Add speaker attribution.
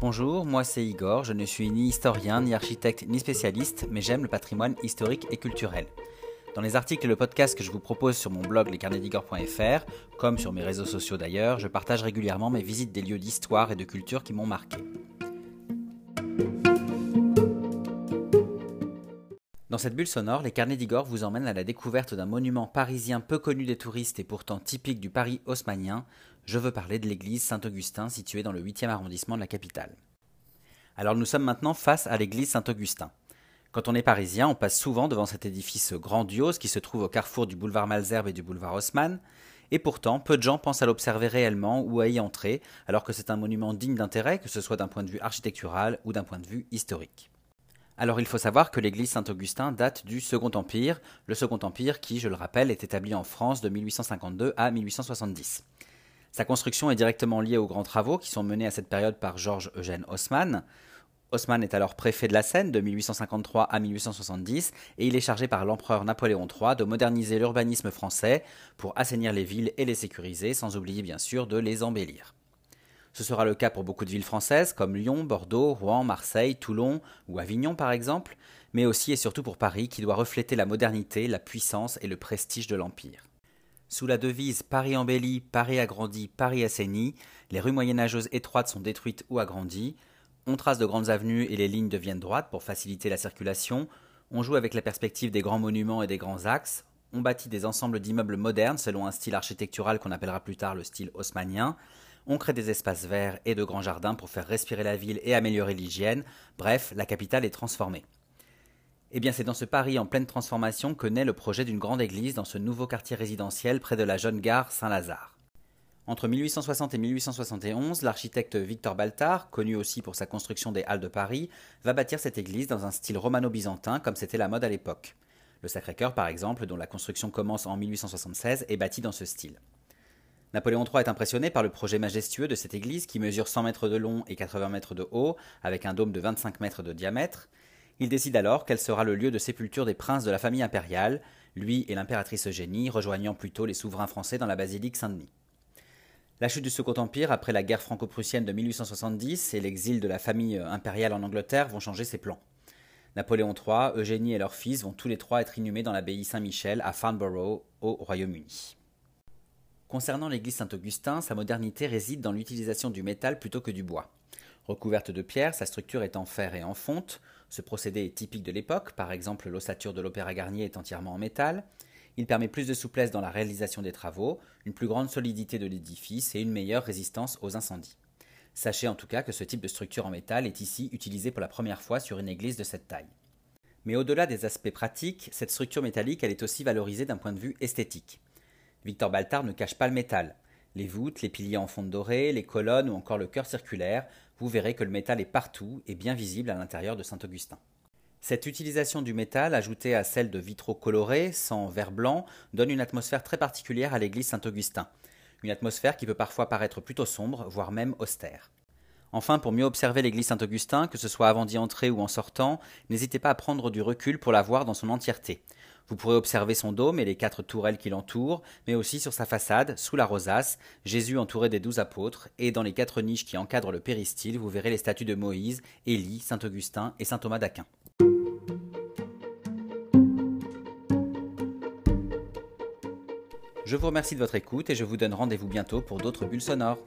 Speaker 1: Bonjour, moi c'est Igor, je ne suis ni historien, ni architecte, ni spécialiste, mais j'aime le patrimoine historique et culturel. Dans les articles et le podcast que je vous propose sur mon blog lescarnetsdigor.fr, comme sur mes réseaux sociaux d'ailleurs, je partage régulièrement mes visites des lieux d'histoire et de culture qui m'ont marqué. Dans cette bulle sonore, les carnets d'Igor vous emmènent à la découverte d'un monument parisien peu connu des touristes et pourtant typique du Paris haussmanien. Je veux parler de l'église Saint-Augustin située dans le 8e arrondissement de la capitale. Alors nous sommes maintenant face à l'église Saint-Augustin. Quand on est parisien, on passe souvent devant cet édifice grandiose qui se trouve au carrefour du boulevard Malzerbe et du boulevard Haussmann, et pourtant peu de gens pensent à l'observer réellement ou à y entrer, alors que c'est un monument digne d'intérêt, que ce soit d'un point de vue architectural ou d'un point de vue historique. Alors il faut savoir que l'église Saint-Augustin date du Second Empire, le Second Empire qui, je le rappelle, est établi en France de 1852 à 1870. Sa construction est directement liée aux grands travaux qui sont menés à cette période par Georges Eugène Haussmann. Haussmann est alors préfet de la Seine de 1853 à 1870 et il est chargé par l'empereur Napoléon III de moderniser l'urbanisme français pour assainir les villes et les sécuriser, sans oublier bien sûr de les embellir. Ce sera le cas pour beaucoup de villes françaises comme Lyon, Bordeaux, Rouen, Marseille, Toulon ou Avignon par exemple, mais aussi et surtout pour Paris qui doit refléter la modernité, la puissance et le prestige de l'Empire. Sous la devise Paris embelli, Paris agrandi, Paris assaini, les rues moyenâgeuses étroites sont détruites ou agrandies, on trace de grandes avenues et les lignes deviennent droites pour faciliter la circulation, on joue avec la perspective des grands monuments et des grands axes, on bâtit des ensembles d'immeubles modernes selon un style architectural qu'on appellera plus tard le style haussmannien, on crée des espaces verts et de grands jardins pour faire respirer la ville et améliorer l'hygiène. Bref, la capitale est transformée. Eh bien, c'est dans ce Paris en pleine transformation que naît le projet d'une grande église dans ce nouveau quartier résidentiel près de la jeune gare Saint-Lazare. Entre 1860 et 1871, l'architecte Victor Baltard, connu aussi pour sa construction des Halles de Paris, va bâtir cette église dans un style romano-byzantin comme c'était la mode à l'époque. Le Sacré-Cœur, par exemple, dont la construction commence en 1876, est bâti dans ce style. Napoléon III est impressionné par le projet majestueux de cette église qui mesure 100 mètres de long et 80 mètres de haut, avec un dôme de 25 mètres de diamètre. Il décide alors qu'elle sera le lieu de sépulture des princes de la famille impériale, lui et l'impératrice Eugénie rejoignant plutôt les souverains français dans la basilique Saint-Denis. La chute du Second Empire après la guerre franco-prussienne de 1870 et l'exil de la famille impériale en Angleterre vont changer ses plans. Napoléon III, Eugénie et leurs fils vont tous les trois être inhumés dans l'abbaye Saint-Michel à Farnborough, au Royaume-Uni. Concernant l'église Saint-Augustin, sa modernité réside dans l'utilisation du métal plutôt que du bois. Recouverte de pierre, sa structure est en fer et en fonte. Ce procédé est typique de l'époque, par exemple l'ossature de l'Opéra Garnier est entièrement en métal. Il permet plus de souplesse dans la réalisation des travaux, une plus grande solidité de l'édifice et une meilleure résistance aux incendies. Sachez en tout cas que ce type de structure en métal est ici utilisé pour la première fois sur une église de cette taille. Mais au-delà des aspects pratiques, cette structure métallique elle est aussi valorisée d'un point de vue esthétique. Victor Baltard ne cache pas le métal. Les voûtes, les piliers en fonte dorée, les colonnes ou encore le cœur circulaire, vous verrez que le métal est partout et bien visible à l'intérieur de Saint-Augustin. Cette utilisation du métal, ajoutée à celle de vitraux colorés, sans verre blanc, donne une atmosphère très particulière à l'église Saint-Augustin. Une atmosphère qui peut parfois paraître plutôt sombre, voire même austère. Enfin, pour mieux observer l'église Saint-Augustin, que ce soit avant d'y entrer ou en sortant, n'hésitez pas à prendre du recul pour la voir dans son entièreté. Vous pourrez observer son dôme et les quatre tourelles qui l'entourent, mais aussi sur sa façade, sous la rosace, Jésus entouré des douze apôtres, et dans les quatre niches qui encadrent le péristyle, vous verrez les statues de Moïse, Élie, Saint Augustin et Saint Thomas d'Aquin. Je vous remercie de votre écoute et je vous donne rendez-vous bientôt pour d'autres bulles sonores.